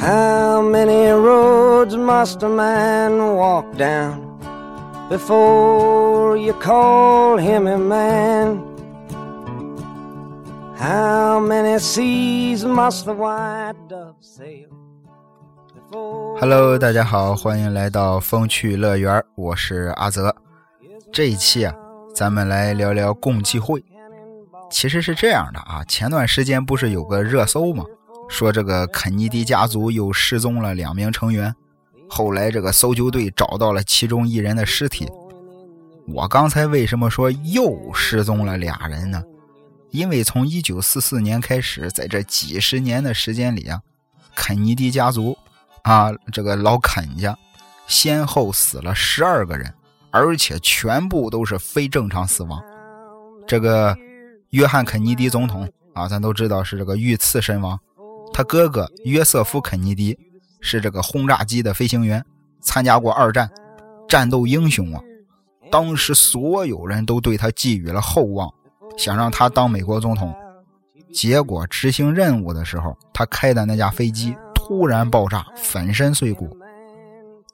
How many roads must a man walk down before you call him a man? How many seas must the white dove sail? before- Hello，大家好，欢迎来到风趣乐园，我是阿泽。这一期啊，咱们来聊聊共济会。其实是这样的啊，前段时间不是有个热搜吗？说这个肯尼迪家族又失踪了两名成员，后来这个搜救队找到了其中一人的尸体。我刚才为什么说又失踪了俩人呢？因为从1944年开始，在这几十年的时间里啊，肯尼迪家族啊，这个老肯家先后死了十二个人，而且全部都是非正常死亡。这个约翰·肯尼迪总统啊，咱都知道是这个遇刺身亡。他哥哥约瑟夫·肯尼迪是这个轰炸机的飞行员，参加过二战，战斗英雄啊！当时所有人都对他寄予了厚望，想让他当美国总统。结果执行任务的时候，他开的那架飞机突然爆炸，粉身碎骨。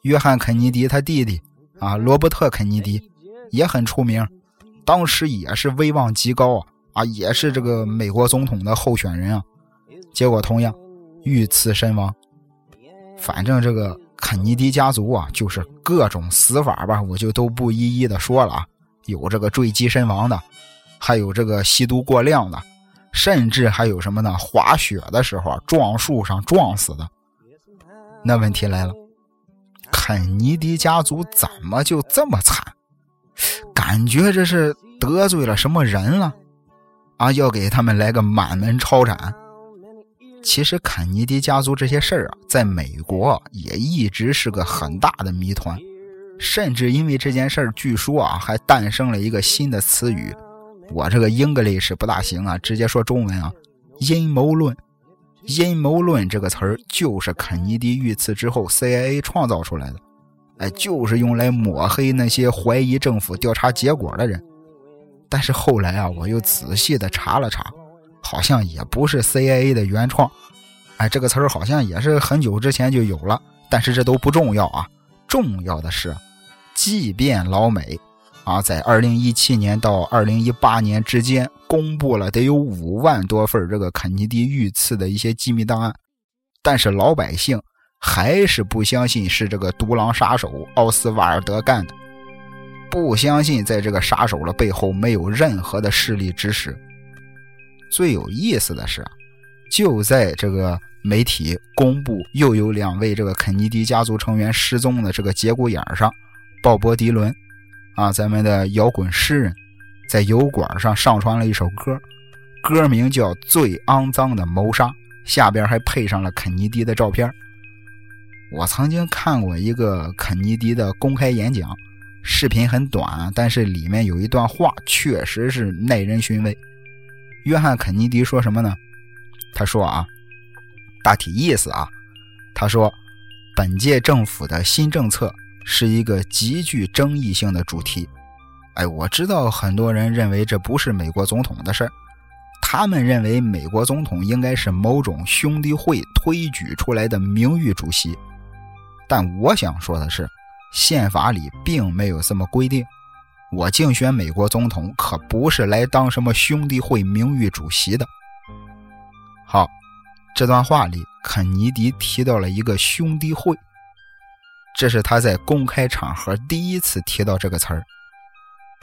约翰·肯尼迪他弟弟啊，罗伯特·肯尼迪也很出名，当时也是威望极高啊啊，也是这个美国总统的候选人啊。结果同样遇刺身亡。反正这个肯尼迪家族啊，就是各种死法吧，我就都不一一的说了啊。有这个坠机身亡的，还有这个吸毒过量的，甚至还有什么呢？滑雪的时候撞树上撞死的。那问题来了，肯尼迪家族怎么就这么惨？感觉这是得罪了什么人了？啊，要给他们来个满门抄斩。其实肯尼迪家族这些事儿啊，在美国也一直是个很大的谜团，甚至因为这件事儿，据说啊还诞生了一个新的词语。我这个 English 不大行啊，直接说中文啊，阴谋论。阴谋论这个词儿就是肯尼迪遇刺之后 CIA 创造出来的，哎，就是用来抹黑那些怀疑政府调查结果的人。但是后来啊，我又仔细的查了查。好像也不是 CIA 的原创，哎，这个词儿好像也是很久之前就有了，但是这都不重要啊。重要的是，即便老美啊在2017年到2018年之间公布了得有五万多份这个肯尼迪遇刺的一些机密档案，但是老百姓还是不相信是这个独狼杀手奥斯瓦尔德干的，不相信在这个杀手的背后没有任何的势力指使。最有意思的是，就在这个媒体公布又有两位这个肯尼迪家族成员失踪的这个节骨眼上，鲍勃迪伦，啊，咱们的摇滚诗人，在油管上上传了一首歌，歌名叫《最肮脏的谋杀》，下边还配上了肯尼迪的照片。我曾经看过一个肯尼迪的公开演讲，视频很短，但是里面有一段话确实是耐人寻味。约翰·肯尼迪说什么呢？他说啊，大体意思啊，他说，本届政府的新政策是一个极具争议性的主题。哎，我知道很多人认为这不是美国总统的事儿，他们认为美国总统应该是某种兄弟会推举出来的名誉主席。但我想说的是，宪法里并没有这么规定。我竞选美国总统可不是来当什么兄弟会名誉主席的。好，这段话里，肯尼迪提到了一个兄弟会，这是他在公开场合第一次提到这个词儿。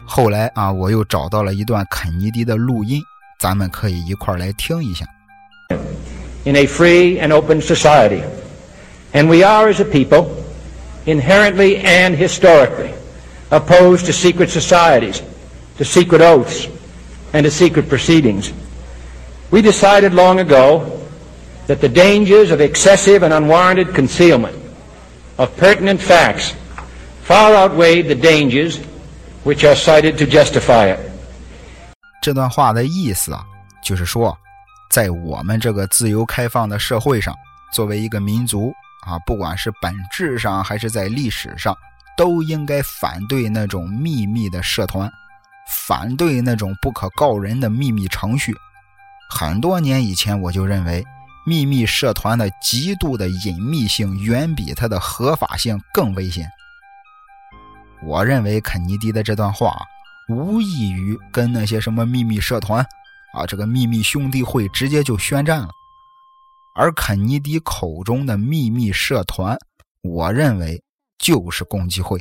后来啊，我又找到了一段肯尼迪的录音，咱们可以一块儿来听一下。in a free and open society. And we are, as a people, inherently and historically opposed to secret societies, to secret oaths, and to secret proceedings. We decided long ago that the dangers of excessive and unwarranted concealment of pertinent facts far outweighed the dangers which are cited to justify it. 这段话的意思啊，就是说，在我们这个自由开放的社会上，作为一个民族啊，不管是本质上还是在历史上， 都应该反对那种秘密的社团，反对那种不可告人的秘密程序。很多年以前，我就认为秘密社团的极度的隐秘性远比它的合法性更危险。我认为肯尼迪的这段话无异于跟那些什么秘密社团啊，这个秘密兄弟会直接就宣战了。而肯尼迪口中的秘密社团，我认为就是共济会。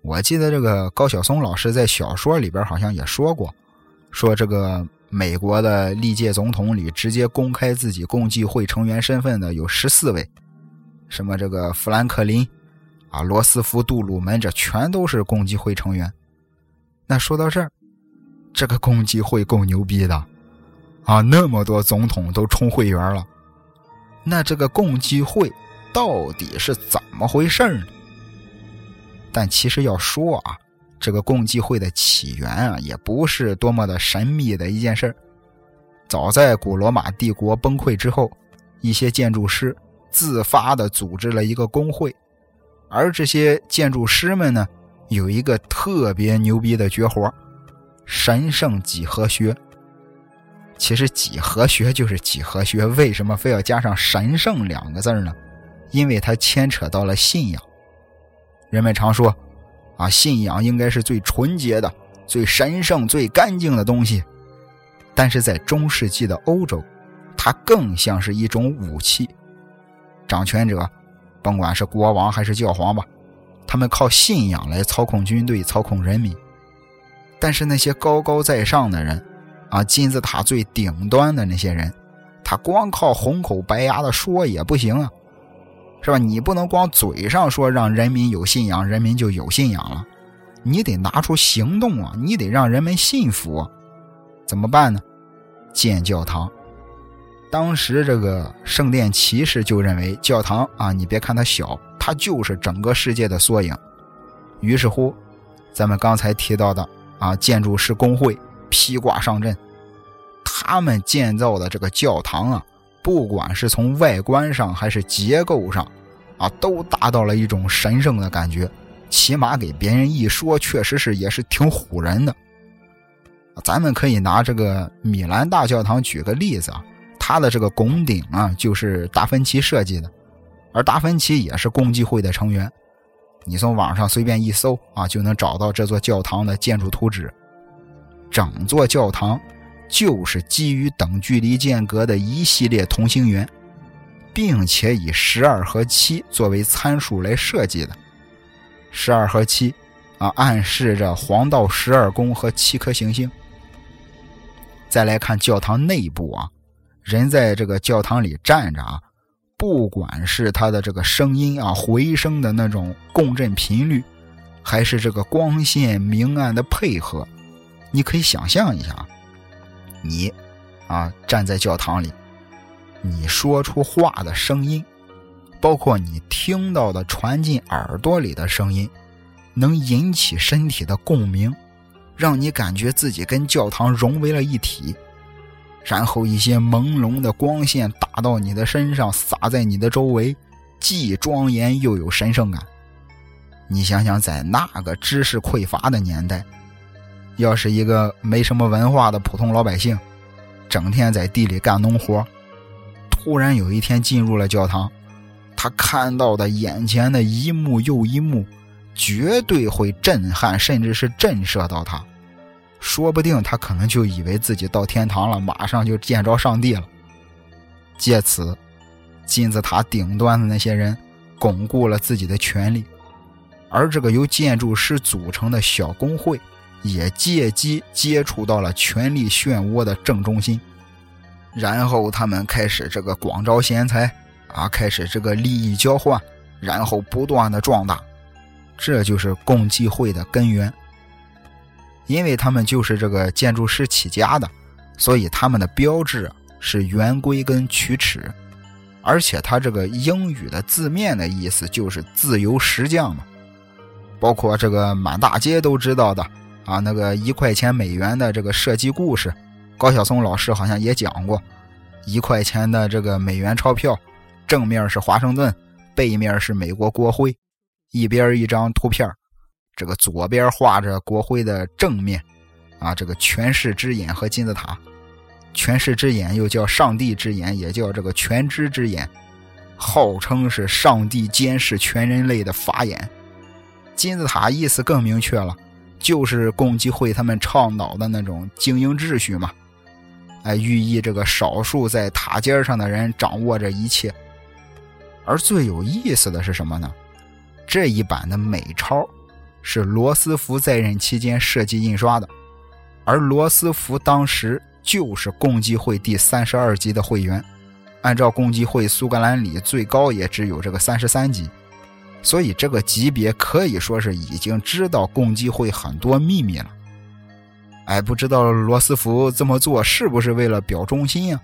我记得这个高晓松老师在小说里边好像也说过，说这个美国的历届总统里直接公开自己共济会成员身份的有十四位，什么这个富兰克林。啊，罗斯福、杜鲁门，这全都是共济会成员。那说到这儿，这个共济会够牛逼的啊！那么多总统都充会员了，那这个共济会到底是怎么回事呢？但其实要说啊，这个共济会的起源啊，也不是多么的神秘的一件事早在古罗马帝国崩溃之后，一些建筑师自发的组织了一个工会。而这些建筑师们呢，有一个特别牛逼的绝活神圣几何学。其实几何学就是几何学，为什么非要加上“神圣”两个字呢？因为它牵扯到了信仰。人们常说，啊，信仰应该是最纯洁的、最神圣、最干净的东西。但是在中世纪的欧洲，它更像是一种武器，掌权者。甭管是国王还是教皇吧，他们靠信仰来操控军队、操控人民。但是那些高高在上的人，啊，金字塔最顶端的那些人，他光靠红口白牙的说也不行啊，是吧？你不能光嘴上说让人民有信仰，人民就有信仰了，你得拿出行动啊，你得让人们信服。怎么办呢？建教堂。当时这个圣殿骑士就认为教堂啊，你别看它小，它就是整个世界的缩影。于是乎，咱们刚才提到的啊，建筑师工会披挂上阵，他们建造的这个教堂啊，不管是从外观上还是结构上，啊，都达到了一种神圣的感觉，起码给别人一说，确实是也是挺唬人的。咱们可以拿这个米兰大教堂举个例子啊。它的这个拱顶啊，就是达芬奇设计的，而达芬奇也是共济会的成员。你从网上随便一搜啊，就能找到这座教堂的建筑图纸。整座教堂就是基于等距离间隔的一系列同心圆，并且以十二和七作为参数来设计的。十二和七啊，暗示着黄道十二宫和七颗行星。再来看教堂内部啊。人在这个教堂里站着啊，不管是他的这个声音啊回声的那种共振频率，还是这个光线明暗的配合，你可以想象一下，你啊站在教堂里，你说出话的声音，包括你听到的传进耳朵里的声音，能引起身体的共鸣，让你感觉自己跟教堂融为了一体。然后一些朦胧的光线打到你的身上，洒在你的周围，既庄严又有神圣感。你想想，在那个知识匮乏的年代，要是一个没什么文化的普通老百姓，整天在地里干农活，忽然有一天进入了教堂，他看到的眼前的一幕又一幕，绝对会震撼，甚至是震慑到他。说不定他可能就以为自己到天堂了，马上就见着上帝了。借此，金字塔顶端的那些人巩固了自己的权利，而这个由建筑师组成的小工会也借机接触到了权力漩涡的正中心。然后他们开始这个广招贤才啊，开始这个利益交换，然后不断的壮大。这就是共济会的根源。因为他们就是这个建筑师起家的，所以他们的标志是圆规跟曲尺，而且它这个英语的字面的意思就是自由石匠嘛。包括这个满大街都知道的啊，那个一块钱美元的这个设计故事，高晓松老师好像也讲过，一块钱的这个美元钞票，正面是华盛顿，背面是美国国徽，一边一张图片这个左边画着国徽的正面，啊，这个权势之眼和金字塔；权势之眼又叫上帝之眼，也叫这个全知之眼，号称是上帝监视全人类的法眼。金字塔意思更明确了，就是共济会他们倡导的那种精英秩序嘛。哎，寓意这个少数在塔尖上的人掌握着一切。而最有意思的是什么呢？这一版的美钞是罗斯福在任期间设计印刷的，而罗斯福当时。就是共济会第三十二级的会员，按照共济会苏格兰里最高也只有这个三十三级，所以这个级别可以说是已经知道共济会很多秘密了。哎，不知道罗斯福这么做是不是为了表忠心啊？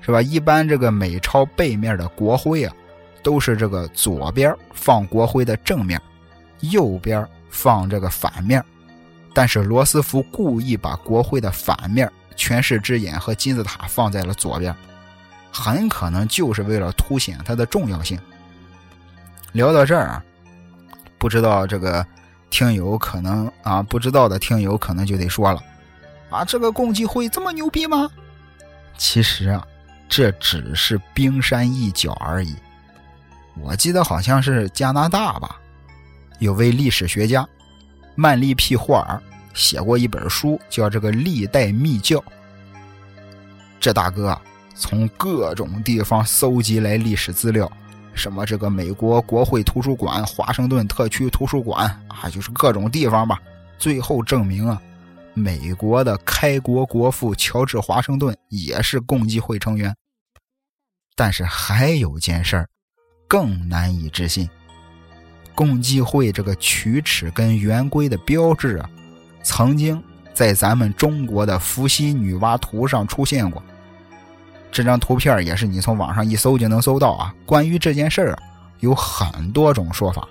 是吧？一般这个美钞背面的国徽啊，都是这个左边放国徽的正面，右边放这个反面，但是罗斯福故意把国徽的反面。权势之眼和金字塔放在了左边，很可能就是为了凸显它的重要性。聊到这儿啊，不知道这个听友可能啊不知道的听友可能就得说了啊，这个共济会这么牛逼吗？其实啊，这只是冰山一角而已。我记得好像是加拿大吧，有位历史学家曼利皮霍尔。写过一本书，叫这个《历代秘教》。这大哥从各种地方搜集来历史资料，什么这个美国国会图书馆、华盛顿特区图书馆啊，就是各种地方吧。最后证明啊，美国的开国国父乔治华盛顿也是共济会成员。但是还有件事儿更难以置信：共济会这个曲尺跟圆规的标志啊。曾经在咱们中国的伏羲女娲图上出现过，这张图片也是你从网上一搜就能搜到啊。关于这件事儿，有很多种说法。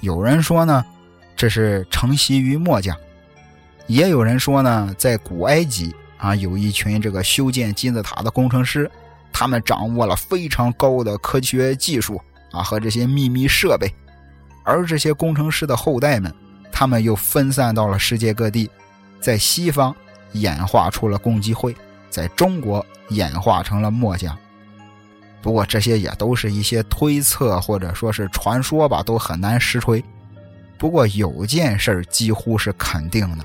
有人说呢，这是承袭于墨家；也有人说呢，在古埃及啊，有一群这个修建金字塔的工程师，他们掌握了非常高的科学技术啊和这些秘密设备，而这些工程师的后代们。他们又分散到了世界各地，在西方演化出了共济会，在中国演化成了墨家。不过这些也都是一些推测或者说是传说吧，都很难实锤。不过有件事几乎是肯定的：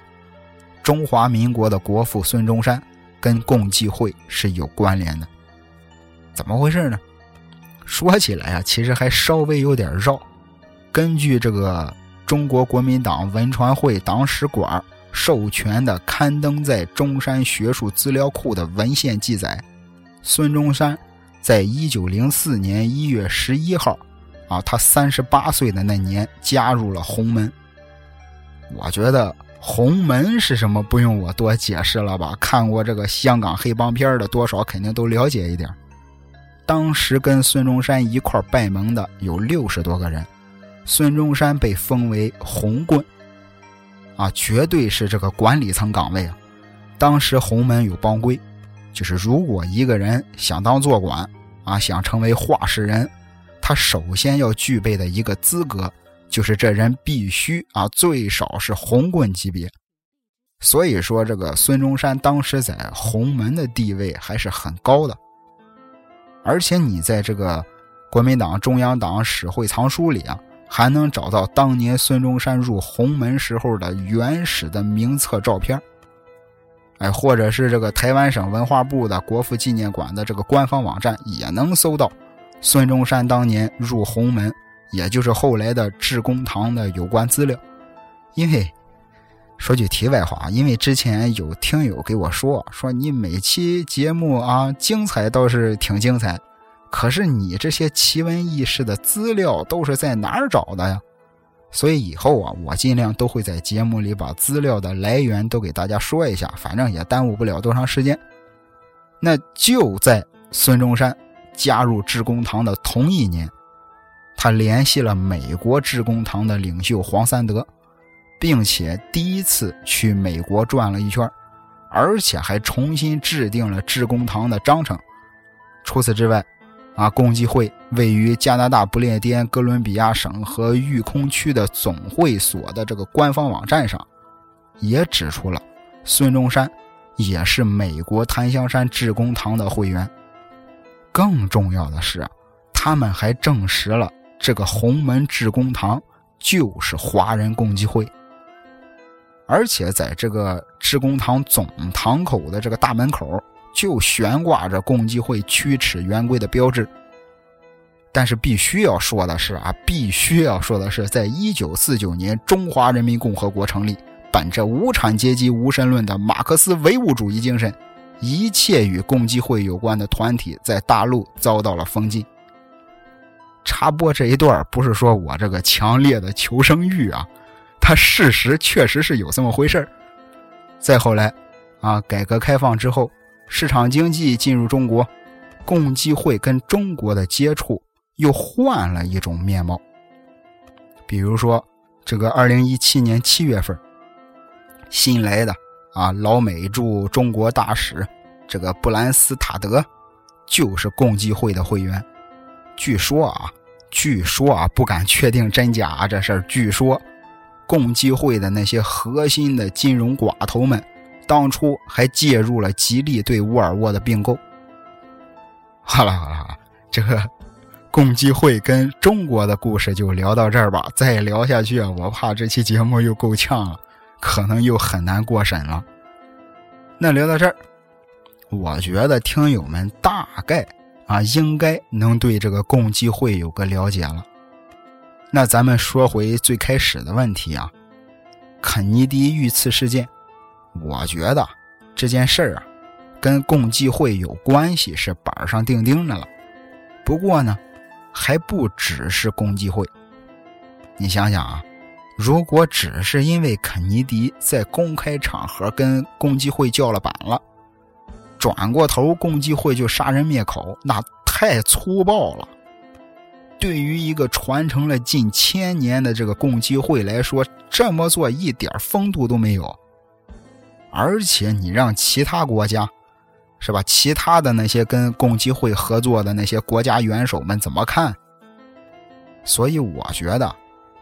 中华民国的国父孙中山跟共济会是有关联的。怎么回事呢？说起来啊，其实还稍微有点绕。根据这个。中国国民党文传会党史馆授权的刊登在中山学术资料库的文献记载，孙中山在一九零四年一月十一号，啊，他三十八岁的那年加入了洪门。我觉得洪门是什么，不用我多解释了吧？看过这个香港黑帮片的，多少肯定都了解一点。当时跟孙中山一块拜盟的有六十多个人。孙中山被封为红棍，啊，绝对是这个管理层岗位啊。当时洪门有帮规，就是如果一个人想当坐馆，啊，想成为话事人，他首先要具备的一个资格，就是这人必须啊，最少是红棍级别。所以说，这个孙中山当时在洪门的地位还是很高的。而且你在这个国民党中央党史会藏书里啊。还能找到当年孙中山入洪门时候的原始的名册照片，哎，或者是这个台湾省文化部的国父纪念馆的这个官方网站也能搜到孙中山当年入洪门，也就是后来的致公堂的有关资料。因为说句题外话，因为之前有听友给我说，说你每期节目啊精彩倒是挺精彩。可是你这些奇闻异事的资料都是在哪儿找的呀？所以以后啊，我尽量都会在节目里把资料的来源都给大家说一下，反正也耽误不了多长时间。那就在孙中山加入致公堂的同一年，他联系了美国致公堂的领袖黄三德，并且第一次去美国转了一圈，而且还重新制定了致公堂的章程。除此之外，啊，共济会位于加拿大不列颠哥伦比亚省和育空区的总会所的这个官方网站上，也指出了孙中山也是美国檀香山致公堂的会员。更重要的是，他们还证实了这个红门致公堂就是华人共济会，而且在这个致公堂总堂口的这个大门口就悬挂着共济会驱驰圆规的标志。但是必须要说的是啊，必须要说的是，在一九四九年中华人民共和国成立，本着无产阶级无神论的马克思唯物主义精神，一切与共济会有关的团体在大陆遭到了封禁。插播这一段不是说我这个强烈的求生欲啊，它事实确实是有这么回事再后来，啊，改革开放之后，市场经济进入中国，共济会跟中国的接触。又换了一种面貌。比如说，这个二零一七年七月份，新来的啊老美驻中国大使这个布兰斯塔德，就是共济会的会员。据说啊，据说啊，不敢确定真假啊，这事儿。据说，共济会的那些核心的金融寡头们，当初还介入了吉利对沃尔沃的并购。好了好了，这个。共济会跟中国的故事就聊到这儿吧，再聊下去啊，我怕这期节目又够呛了，可能又很难过审了。那聊到这儿，我觉得听友们大概啊应该能对这个共济会有个了解了。那咱们说回最开始的问题啊，肯尼迪遇刺事件，我觉得这件事儿啊跟共济会有关系是板上钉钉的了。不过呢。还不只是共济会，你想想啊，如果只是因为肯尼迪在公开场合跟共济会叫了板了，转过头共济会就杀人灭口，那太粗暴了。对于一个传承了近千年的这个共济会来说，这么做一点风度都没有。而且你让其他国家。是吧？其他的那些跟共济会合作的那些国家元首们怎么看？所以我觉得，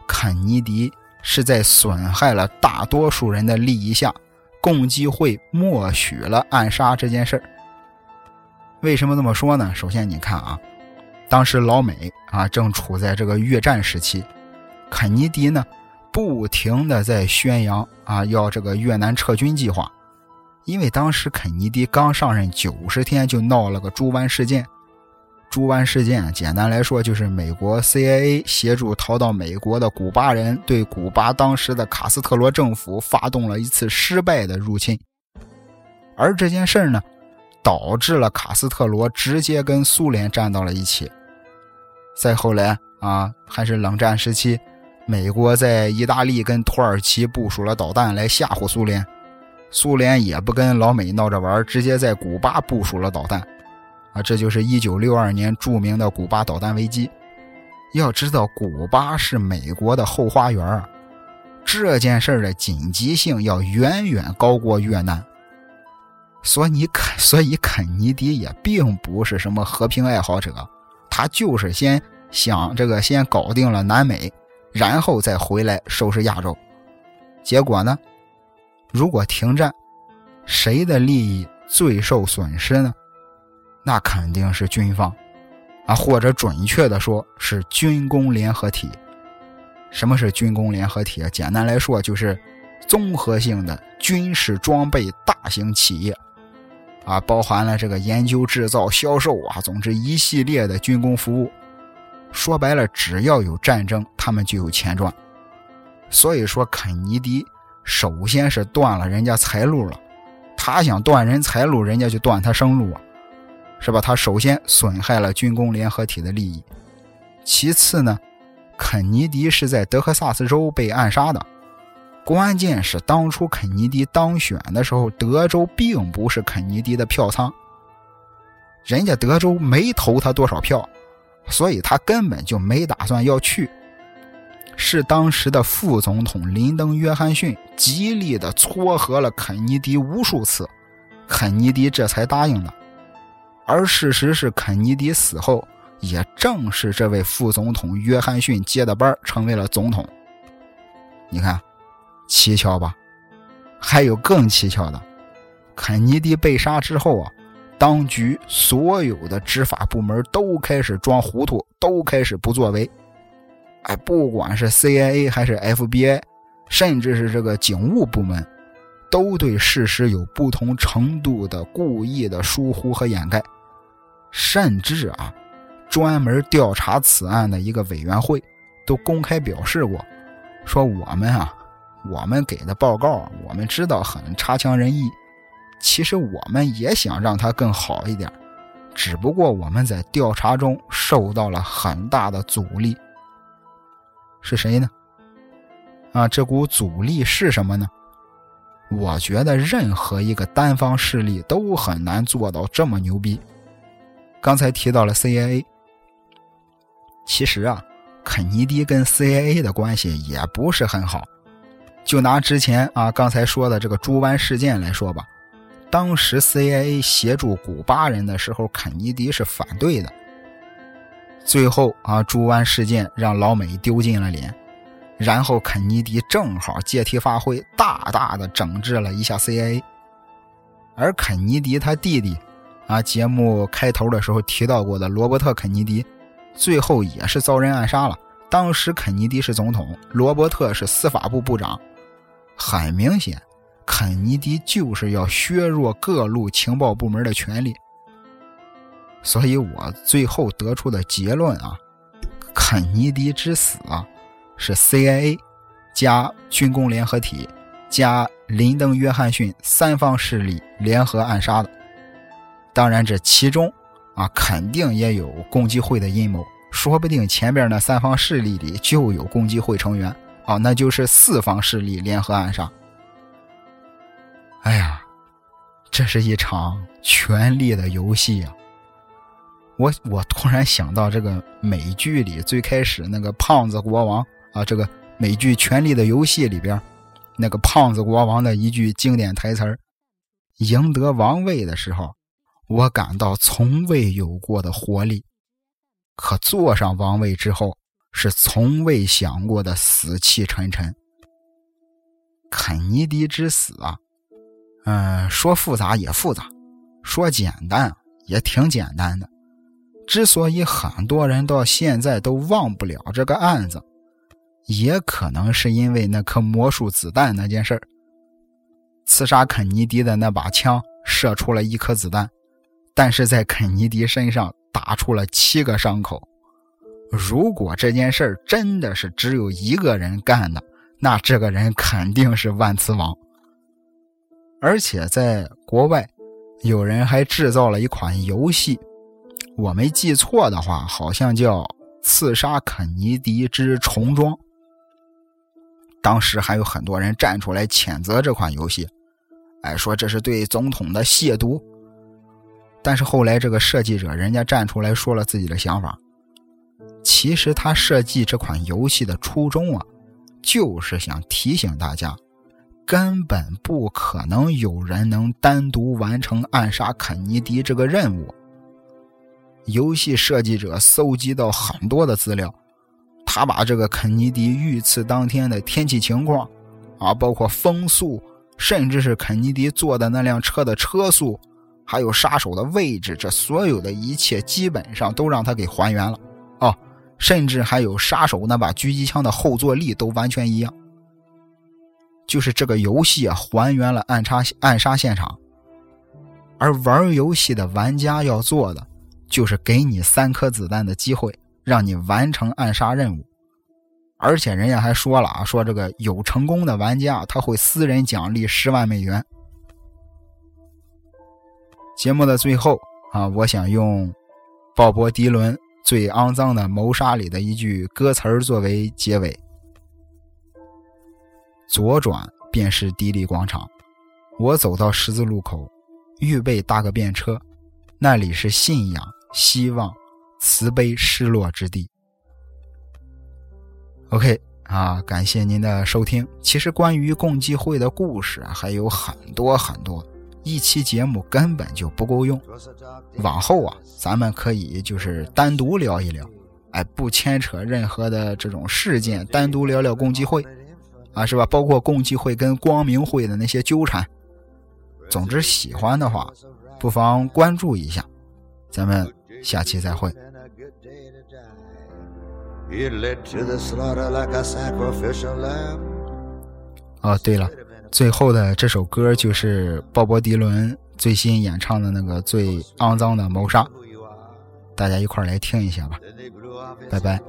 肯尼迪是在损害了大多数人的利益下，共济会默许了暗杀这件事。为什么这么说呢？首先，你看啊，当时老美啊正处在这个越战时期，肯尼迪呢不停的在宣扬啊要这个越南撤军计划。因为当时肯尼迪刚上任九十天，就闹了个猪湾事件。猪湾事件简单来说，就是美国 CIA 协助逃到美国的古巴人对古巴当时的卡斯特罗政府发动了一次失败的入侵。而这件事呢，导致了卡斯特罗直接跟苏联站到了一起。再后来啊，还是冷战时期，美国在意大利跟土耳其部署了导弹来吓唬苏联。苏联也不跟老美闹着玩，直接在古巴部署了导弹，啊，这就是一九六二年著名的古巴导弹危机。要知道，古巴是美国的后花园啊，这件事的紧急性要远远高过越南。所以肯，所以肯尼迪也并不是什么和平爱好者，他就是先想这个先搞定了南美，然后再回来收拾亚洲。结果呢？如果停战，谁的利益最受损失呢？那肯定是军方，啊，或者准确的说是军工联合体。什么是军工联合体啊？简单来说就是综合性的军事装备大型企业，啊，包含了这个研究、制造、销售啊，总之一系列的军工服务。说白了，只要有战争，他们就有钱赚。所以说，肯尼迪。首先是断了人家财路了，他想断人财路，人家就断他生路啊，是吧？他首先损害了军工联合体的利益。其次呢，肯尼迪是在德克萨斯州被暗杀的，关键是当初肯尼迪当选的时候，德州并不是肯尼迪的票仓，人家德州没投他多少票，所以他根本就没打算要去。是当时的副总统林登·约翰逊极力的撮合了肯尼迪无数次，肯尼迪这才答应的。而事实是，肯尼迪死后，也正是这位副总统约翰逊接的班，成为了总统。你看，蹊跷吧？还有更蹊跷的，肯尼迪被杀之后啊，当局所有的执法部门都开始装糊涂，都开始不作为。哎，不管是 CIA 还是 FBI，甚至是这个警务部门，都对事实有不同程度的故意的疏忽和掩盖。甚至啊，专门调查此案的一个委员会都公开表示过，说我们啊，我们给的报告，我们知道很差强人意，其实我们也想让它更好一点，只不过我们在调查中受到了很大的阻力。是谁呢？啊，这股阻力是什么呢？我觉得任何一个单方势力都很难做到这么牛逼。刚才提到了 CIA，其实啊，肯尼迪跟 CIA 的关系也不是很好。就拿之前啊刚才说的这个猪湾事件来说吧，当时 CIA 协助古巴人的时候，肯尼迪是反对的。最后啊，猪湾事件让老美丢尽了脸，然后肯尼迪正好借题发挥，大大的整治了一下 CIA。而肯尼迪他弟弟，啊，节目开头的时候提到过的罗伯特·肯尼迪，最后也是遭人暗杀了。当时肯尼迪是总统，罗伯特是司法部部长，很明显，肯尼迪就是要削弱各路情报部门的权力。所以我最后得出的结论啊，肯尼迪之死啊，是 CIA 加军工联合体加林登·约翰逊三方势力联合暗杀的。当然，这其中啊，肯定也有共济会的阴谋，说不定前边那三方势力里就有共济会成员啊，那就是四方势力联合暗杀。哎呀，这是一场权力的游戏呀！我我突然想到这个美剧里最开始那个胖子国王啊，这个美剧《权力的游戏》里边那个胖子国王的一句经典台词赢得王位的时候，我感到从未有过的活力；可坐上王位之后，是从未想过的死气沉沉。肯尼迪之死啊，嗯，说复杂也复杂，说简单也挺简单的。之所以很多人到现在都忘不了这个案子，也可能是因为那颗魔术子弹那件事。刺杀肯尼迪的那把枪射出了一颗子弹，但是在肯尼迪身上打出了七个伤口。如果这件事真的是只有一个人干的，那这个人肯定是万磁王。而且在国外，有人还制造了一款游戏。我没记错的话，好像叫《刺杀肯尼迪之重装》。当时还有很多人站出来谴责这款游戏，哎，说这是对总统的亵渎。但是后来这个设计者人家站出来说了自己的想法，其实他设计这款游戏的初衷啊，就是想提醒大家，根本不可能有人能单独完成暗杀肯尼迪这个任务。游戏设计者搜集到很多的资料，他把这个肯尼迪遇刺当天的天气情况，啊，包括风速，甚至是肯尼迪坐的那辆车的车速，还有杀手的位置，这所有的一切基本上都让他给还原了，哦，甚至还有杀手那把狙击枪的后坐力都完全一样。就是这个游戏啊，还原了暗杀暗杀现场，而玩游戏的玩家要做的。就是给你三颗子弹的机会，让你完成暗杀任务，而且人家还说了啊，说这个有成功的玩家他会私人奖励十万美元。节目的最后啊，我想用鲍勃迪伦《最肮脏的谋杀》里的一句歌词作为结尾：左转便是迪丽广场，我走到十字路口，预备搭个便车，那里是信仰。希望、慈悲、失落之地。OK 啊，感谢您的收听。其实关于共济会的故事啊还有很多很多，一期节目根本就不够用。往后啊，咱们可以就是单独聊一聊，哎，不牵扯任何的这种事件，单独聊聊共济会，啊，是吧？包括共济会跟光明会的那些纠缠。总之喜欢的话，不妨关注一下。咱们下期再会。哦，对了，最后的这首歌就是鲍勃迪伦最新演唱的那个最肮脏的谋杀，大家一块来听一下吧。拜拜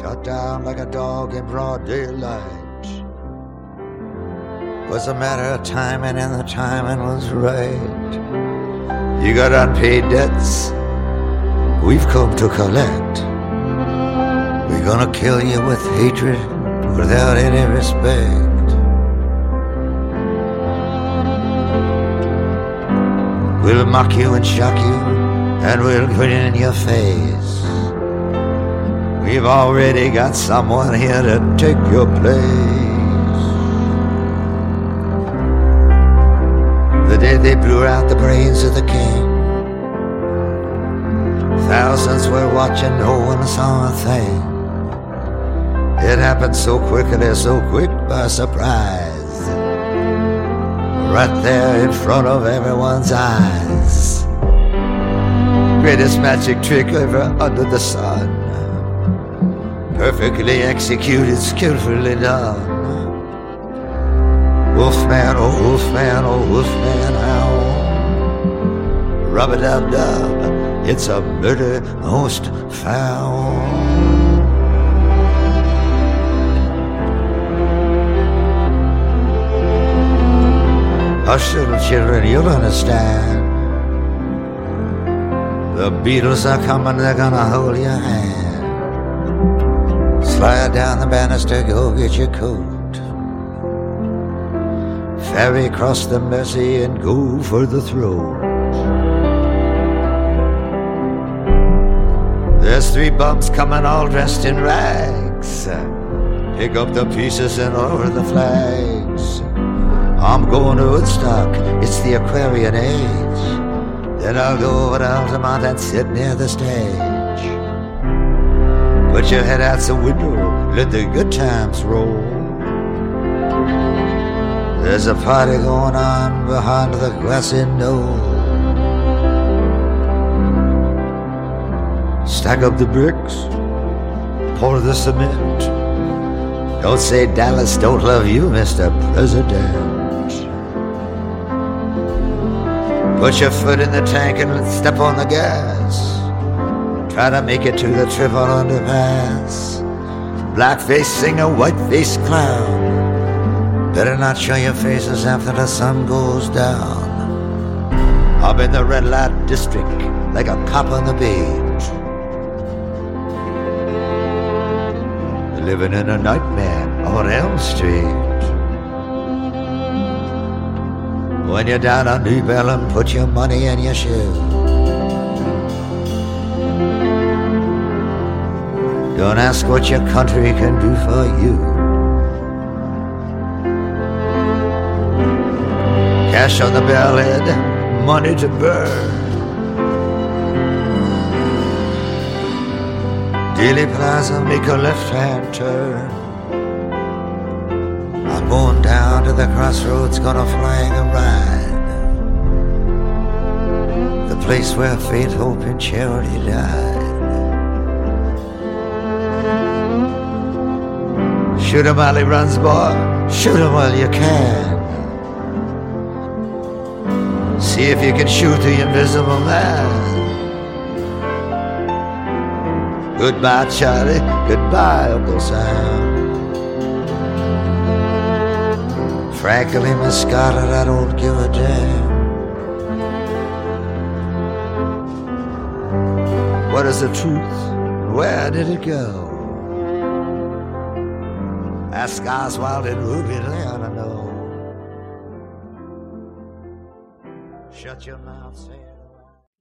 Shot down like a dog in broad daylight. Was a matter of timing, and the timing was right. You got unpaid debts. We've come to collect. We're gonna kill you with hatred without any respect. We'll mock you and shock you, and we'll grin in your face. We've already got someone here to take your place. The day they blew out the brains of the king, thousands were watching, no one saw a thing. It happened so quickly, so quick by surprise right there in front of everyone's eyes. Greatest magic trick ever under the sun. Perfectly executed, skillfully done. Wolfman, oh wolfman, oh wolfman, howl. Rub a dub dub, it's a murder most foul. Hush, little children, you'll understand. The Beatles are coming, they're gonna hold your hand. Slide down the banister, go get your coat. Ferry across the Mersey and go for the throat. There's three bums coming all dressed in rags. Pick up the pieces and lower the flags. I'm going to Woodstock, it's the Aquarian age. Then I'll go over to Altamont and sit near the stage. Put your head out the window, let the good times roll. There's a party going on behind the grassy knoll. Stack up the bricks, pour the cement. Don't say Dallas don't love you, Mr. President. Put your foot in the tank and step on the gas. Try to make it to the triple underpass. Blackface singer, whiteface clown. Better not show your faces after the sun goes down. I'm in the red light district like a cop on the beat. Living in a nightmare on Elm Street. When you're down on New Bellum, put your money in your shoe. Don't ask what your country can do for you. Cash on the bellhead, money to burn. Dealey Plaza, make a left-hand turn. I'm going down to the crossroads, gonna flag a ride. The place where faith, hope, and charity died. Shoot him while he runs, boy. Shoot him while you can. See if you can shoot the invisible man. Goodbye, Charlie. Goodbye, Uncle Sam. Frankly, Miss Scarlett, I don't give a damn. What is the truth? Where did it go? That sky's wild and ruby land, I know. Shut your mouth, say